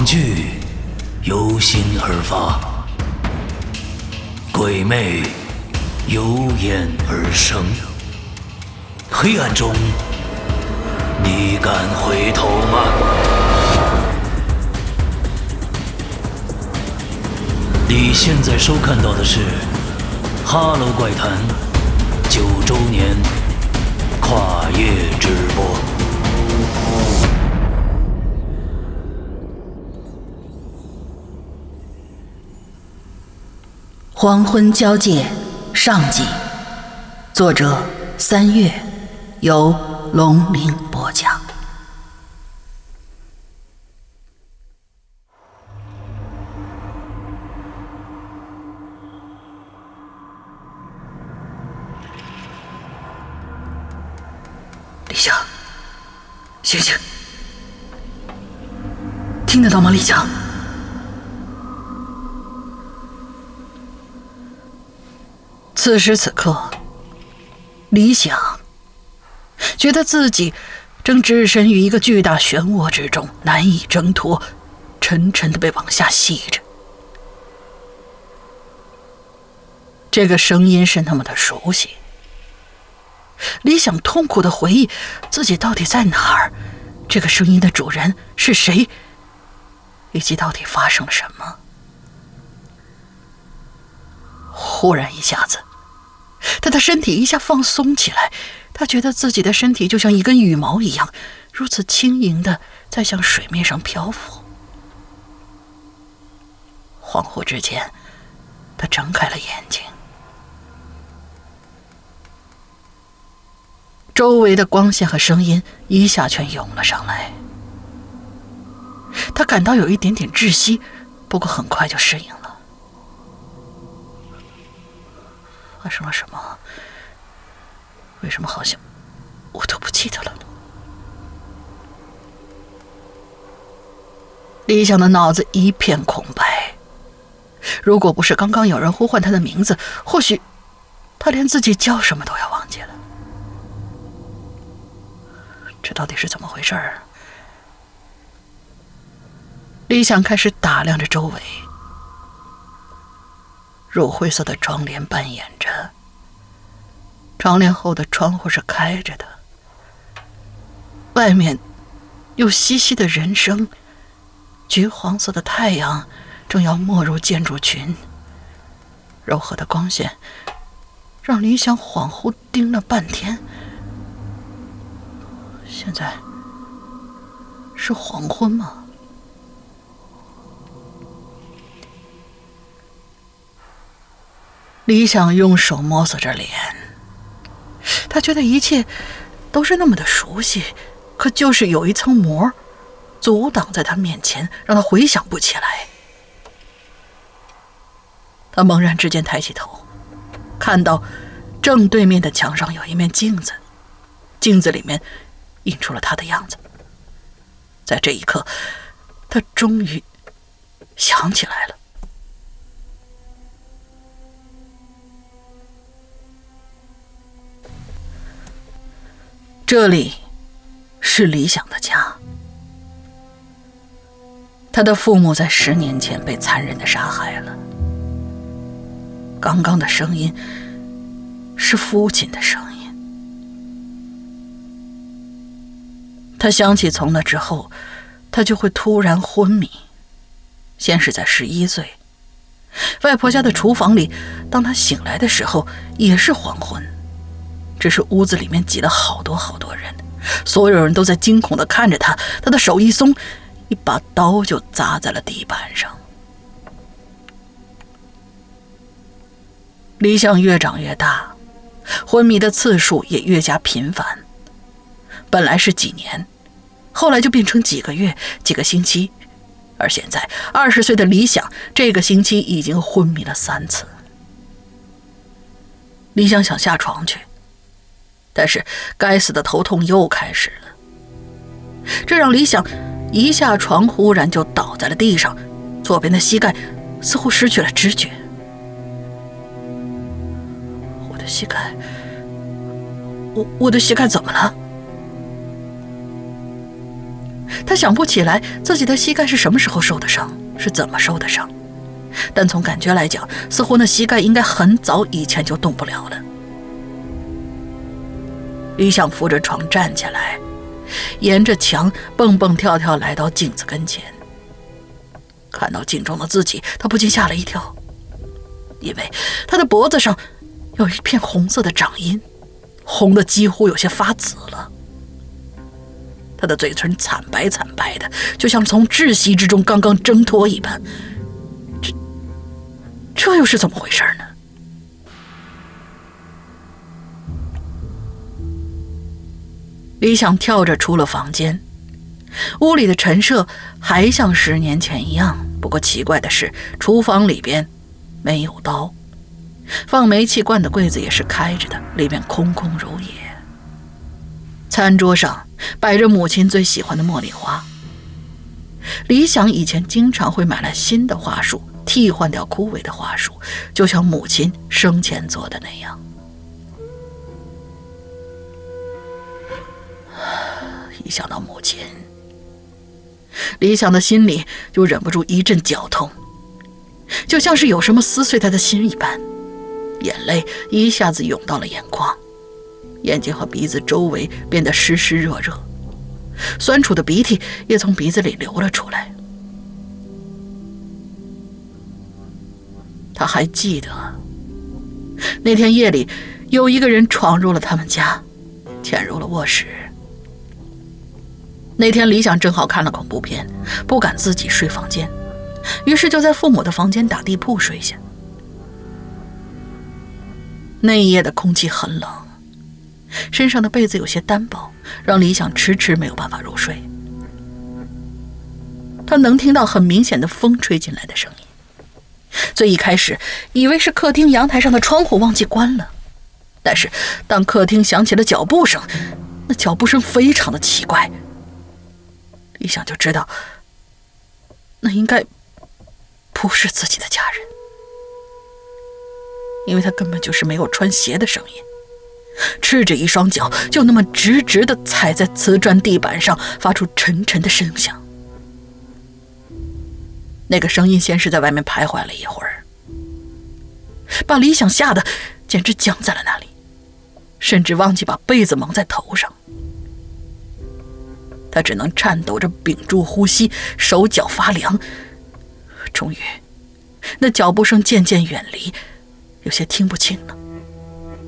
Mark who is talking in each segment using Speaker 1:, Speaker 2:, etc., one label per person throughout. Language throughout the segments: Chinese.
Speaker 1: 恐惧由心而发，鬼魅由眼而生。黑暗中，你敢回头吗？你现在收看到的是《哈喽怪谈》九周年跨夜直播。
Speaker 2: 黄昏交界上集，作者三月，由龙鳞播讲。李强，醒醒，听得到吗？李强。此时此刻，李想觉得自己正置身于一个巨大漩涡之中，难以挣脱，沉沉的被往下吸着。这个声音是那么的熟悉。李想痛苦的回忆自己到底在哪儿，这个声音的主人是谁，以及到底发生了什么。忽然一下子。他的身体一下放松起来，他觉得自己的身体就像一根羽毛一样，如此轻盈的在向水面上漂浮。恍惚之间，他睁开了眼睛，周围的光线和声音一下全涌了上来，他感到有一点点窒息，不过很快就适应了。发生了什么？为什么好像我都不记得了呢？李想的脑子一片空白。如果不是刚刚有人呼唤他的名字，或许他连自己叫什么都要忘记了。这到底是怎么回事儿？李想开始打量着周围。乳灰色的窗帘半掩着，窗帘后的窗户是开着的。外面有稀稀的人声，橘黄色的太阳正要没入建筑群。柔和的光线让李想恍惚盯了半天。现在是黄昏吗？李想用手摸索着脸，他觉得一切都是那么的熟悉，可就是有一层膜阻挡在他面前，让他回想不起来。他猛然之间抬起头，看到正对面的墙上有一面镜子，镜子里面映出了他的样子。在这一刻，他终于想起来了。这里是李想的家。他的父母在十年前被残忍的杀害了。刚刚的声音是父亲的声音。他想起从那之后，他就会突然昏迷。先是在十一岁，外婆家的厨房里，当他醒来的时候，也是黄昏。只是屋子里面挤了好多好多人，所有人都在惊恐地看着他。他的手一松，一把刀就砸在了地板上。李想越长越大，昏迷的次数也越加频繁。本来是几年，后来就变成几个月、几个星期，而现在二十岁的李想，这个星期已经昏迷了三次。李想想下床去。但是，该死的头痛又开始了，这让李想一下床，忽然就倒在了地上，左边的膝盖似乎失去了知觉。我的膝盖，我我的膝盖怎么了？他想不起来自己的膝盖是什么时候受的伤，是怎么受的伤。但从感觉来讲，似乎那膝盖应该很早以前就动不了了。李想扶着床站起来，沿着墙蹦蹦跳跳来到镜子跟前。看到镜中的自己，他不禁吓了一跳，因为他的脖子上有一片红色的掌印，红的几乎有些发紫了。他的嘴唇惨白惨白的，就像从窒息之中刚刚挣脱一般。这，这又是怎么回事呢？李想跳着出了房间，屋里的陈设还像十年前一样。不过奇怪的是，厨房里边没有刀，放煤气罐的柜子也是开着的，里面空空如也。餐桌上摆着母亲最喜欢的茉莉花。李想以前经常会买来新的花束，替换掉枯萎的花束，就像母亲生前做的那样。一想到母亲，李想的心里就忍不住一阵绞痛，就像是有什么撕碎他的心一般，眼泪一下子涌到了眼眶，眼睛和鼻子周围变得湿湿热热，酸楚的鼻涕也从鼻子里流了出来。他还记得那天夜里，有一个人闯入了他们家，潜入了卧室。那天，李想正好看了恐怖片，不敢自己睡房间，于是就在父母的房间打地铺睡下。那一夜的空气很冷，身上的被子有些单薄，让李想迟迟没有办法入睡。他能听到很明显的风吹进来的声音，最一开始以为是客厅阳台上的窗户忘记关了，但是当客厅响起了脚步声，那脚步声非常的奇怪。一想就知道，那应该不是自己的家人，因为他根本就是没有穿鞋的声音，赤着一双脚就那么直直的踩在瓷砖地板上，发出沉沉的声响。那个声音先是在外面徘徊了一会儿，把李想吓得简直僵在了那里，甚至忘记把被子蒙在头上。他只能颤抖着屏住呼吸，手脚发凉。终于，那脚步声渐渐远离，有些听不清了。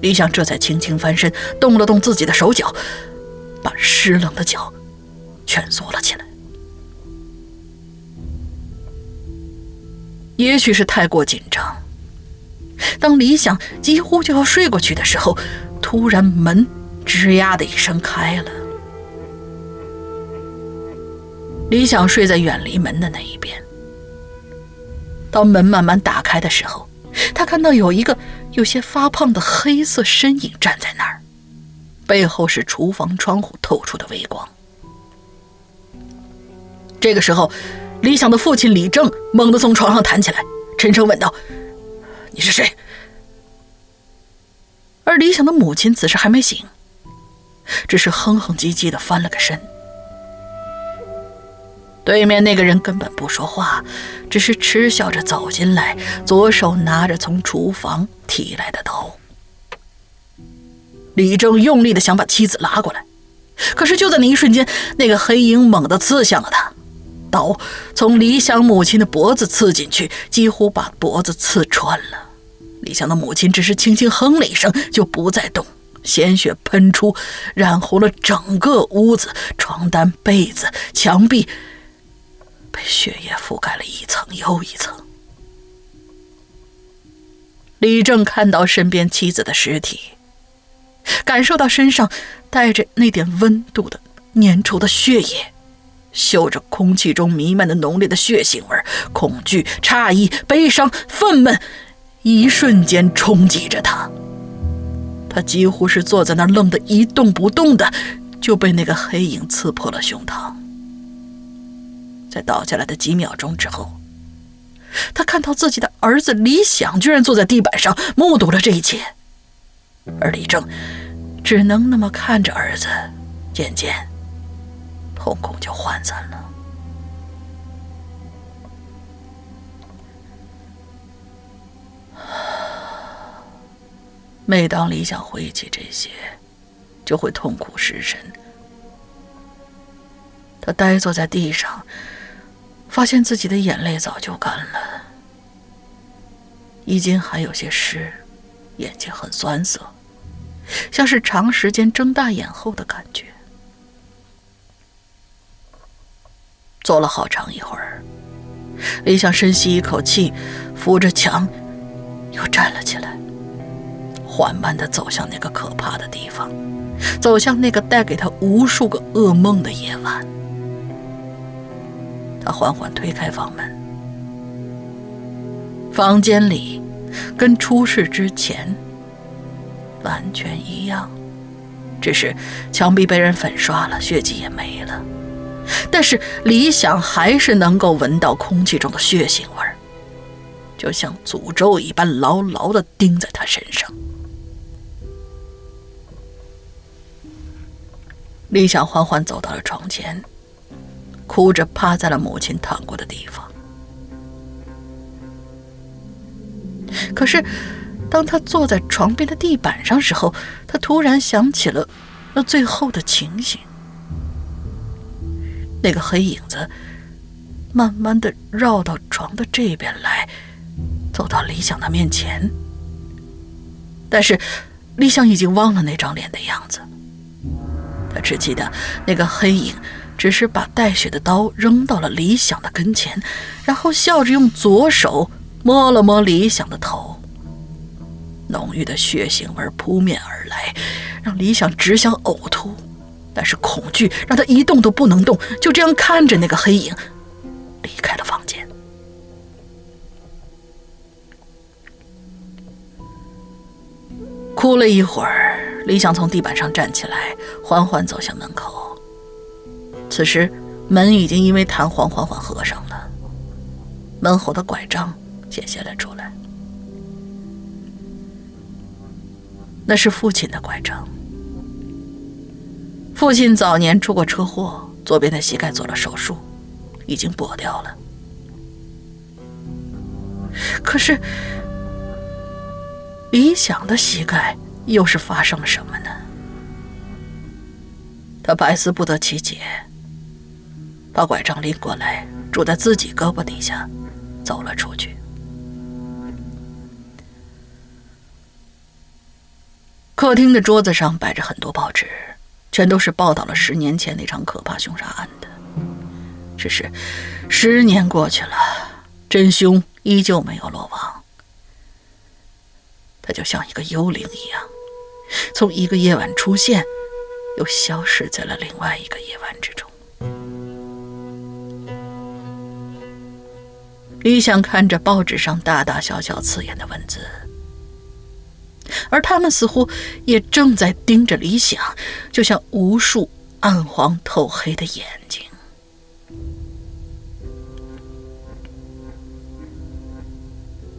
Speaker 2: 李想这才轻轻翻身，动了动自己的手脚，把湿冷的脚蜷缩了起来。也许是太过紧张，当李想几乎就要睡过去的时候，突然门吱呀的一声开了。李想睡在远离门的那一边。当门慢慢打开的时候，他看到有一个有些发胖的黑色身影站在那儿，背后是厨房窗户透出的微光。这个时候，李想的父亲李正猛地从床上弹起来，沉声问道：“你是谁？”而李想的母亲此时还没醒，只是哼哼唧唧的翻了个身。对面那个人根本不说话，只是嗤笑着走进来，左手拿着从厨房提来的刀。李正用力的想把妻子拉过来，可是就在那一瞬间，那个黑影猛地刺向了他，刀从李想母亲的脖子刺进去，几乎把脖子刺穿了。李想的母亲只是轻轻哼了一声，就不再动，鲜血喷出，染红了整个屋子，床单、被子、墙壁。被血液覆盖了一层又一层。李正看到身边妻子的尸体，感受到身上带着那点温度的粘稠的血液，嗅着空气中弥漫的浓烈的血腥味，恐惧、诧异、悲伤、愤懑，一瞬间冲击着他。他几乎是坐在那儿愣得一动不动的，就被那个黑影刺破了胸膛。在倒下来的几秒钟之后，他看到自己的儿子李想居然坐在地板上目睹了这一切，而李正只能那么看着儿子渐渐瞳孔就涣散了。每当李想回忆起这些，就会痛苦失神。他呆坐在地上，发现自己的眼泪早就干了，衣襟还有些湿，眼睛很酸涩，像是长时间睁大眼后的感觉。坐了好长一会儿，李想深吸一口气，扶着墙，又站了起来。缓慢地走向那个可怕的地方，走向那个带给他无数个噩梦的夜晚。他缓缓推开房门，房间里跟出事之前完全一样，只是墙壁被人粉刷了，血迹也没了。但是李想还是能够闻到空气中的血腥味儿，就像诅咒一般牢牢地钉在他身上。李想缓缓走到了床前，哭着趴在了母亲躺过的地方。可是，当他坐在床边的地板上时候，他突然想起了那最后的情形：那个黑影子慢慢的绕到床的这边来，走到李想的面前。但是，李想已经忘了那张脸的样子。他只记得那个黑影，只是把带血的刀扔到了李想的跟前，然后笑着用左手摸了摸李想的头。浓郁的血腥味扑面而来，让李想只想呕吐，但是恐惧让他一动都不能动，就这样看着那个黑影离开了房间。哭了一会儿。李想从地板上站起来，缓缓走向门口。此时，门已经因为弹簧缓缓合上了，门后的拐杖显现了出来。那是父亲的拐杖。父亲早年出过车祸，左边的膝盖做了手术，已经跛掉了。可是，李想的膝盖……又是发生了什么呢？他百思不得其解，把拐杖拎过来，拄在自己胳膊底下，走了出去。客厅的桌子上摆着很多报纸，全都是报道了十年前那场可怕凶杀案的。只是十年过去了，真凶依旧没有落网，他就像一个幽灵一样。从一个夜晚出现，又消失在了另外一个夜晚之中。李想看着报纸上大大小小刺眼的文字，而他们似乎也正在盯着李想，就像无数暗黄透黑的眼睛。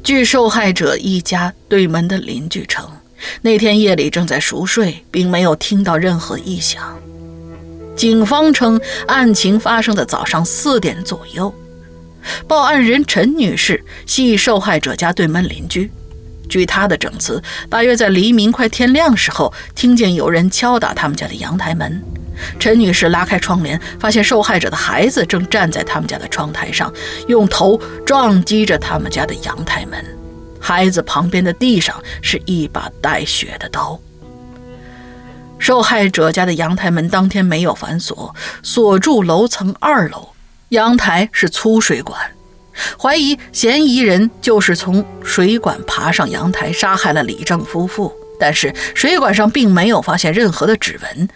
Speaker 2: 据受害者一家对门的邻居称。那天夜里正在熟睡，并没有听到任何异响。警方称，案情发生的早上四点左右。报案人陈女士系受害者家对门邻居。据她的证词，大约在黎明快天亮时候，听见有人敲打他们家的阳台门。陈女士拉开窗帘，发现受害者的孩子正站在他们家的窗台上，用头撞击着他们家的阳台门。孩子旁边的地上是一把带血的刀。受害者家的阳台门当天没有反锁，锁住楼层二楼，阳台是粗水管，怀疑嫌疑人就是从水管爬上阳台杀害了李正夫妇。但是水管上并没有发现任何的指纹，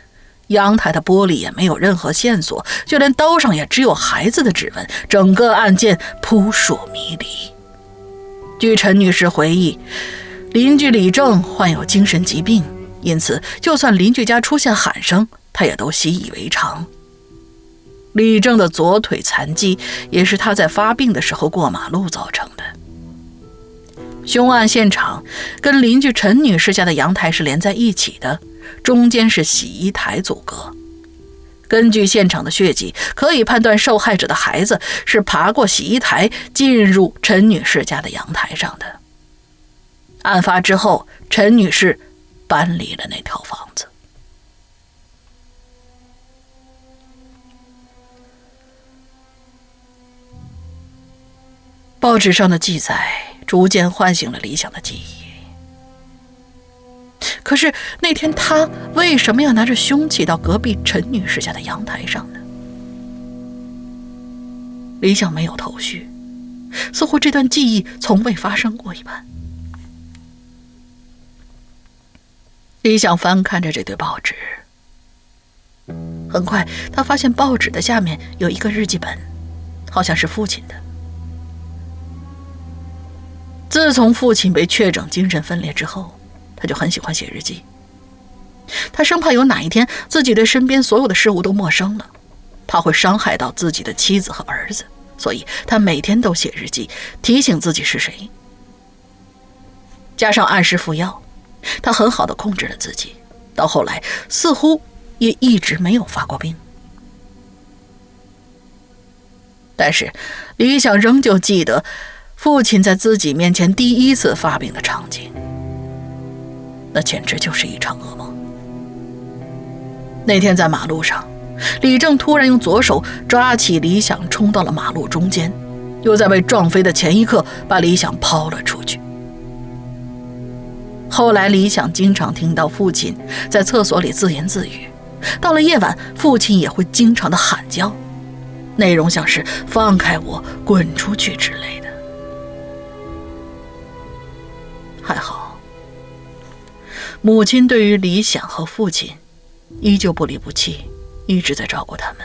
Speaker 2: 阳台的玻璃也没有任何线索，就连刀上也只有孩子的指纹。整个案件扑朔迷离。据陈女士回忆，邻居李正患有精神疾病，因此就算邻居家出现喊声，她也都习以为常。李正的左腿残疾也是他在发病的时候过马路造成的。凶案现场跟邻居陈女士家的阳台是连在一起的，中间是洗衣台阻隔。根据现场的血迹，可以判断受害者的孩子是爬过洗衣台进入陈女士家的阳台上的。案发之后，陈女士搬离了那套房子。报纸上的记载逐渐唤醒了李想的记忆。可是那天他为什么要拿着凶器到隔壁陈女士家的阳台上呢？李想没有头绪，似乎这段记忆从未发生过一般。李想翻看着这堆报纸，很快他发现报纸的下面有一个日记本，好像是父亲的。自从父亲被确诊精神分裂之后，他就很喜欢写日记。他生怕有哪一天自己对身边所有的事物都陌生了，怕会伤害到自己的妻子和儿子，所以他每天都写日记，提醒自己是谁。加上按时服药，他很好的控制了自己，到后来似乎也一直没有发过病。但是李想仍旧记得。父亲在自己面前第一次发病的场景，那简直就是一场噩梦。那天在马路上，李正突然用左手抓起李想，冲到了马路中间，又在被撞飞的前一刻把李想抛了出去。后来，李想经常听到父亲在厕所里自言自语，到了夜晚，父亲也会经常的喊叫，内容像是“放开我，滚出去”之类的。还好，母亲对于李想和父亲依旧不离不弃，一直在照顾他们。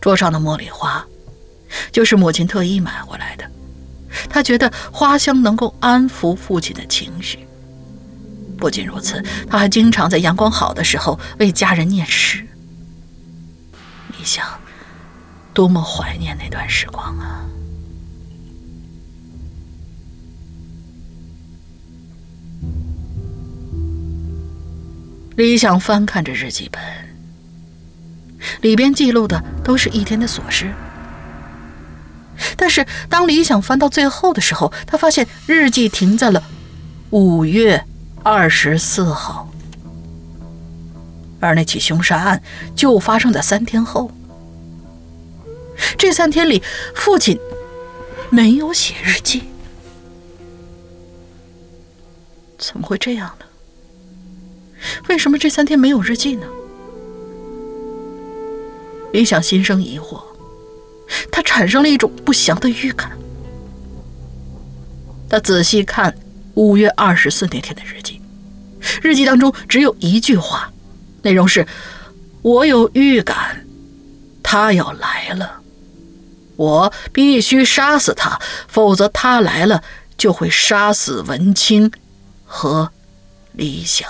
Speaker 2: 桌上的茉莉花就是母亲特意买回来的，她觉得花香能够安抚父亲的情绪。不仅如此，她还经常在阳光好的时候为家人念诗。你想，多么怀念那段时光啊！李想翻看着日记本，里边记录的都是一天的琐事。但是当李想翻到最后的时候，他发现日记停在了五月二十四号，而那起凶杀案就发生在三天后。这三天里，父亲没有写日记，怎么会这样呢？为什么这三天没有日记呢？李想心生疑惑，他产生了一种不祥的预感。他仔细看五月二十四那天的日记，日记当中只有一句话，内容是：“我有预感，他要来了，我必须杀死他，否则他来了就会杀死文清和李想。”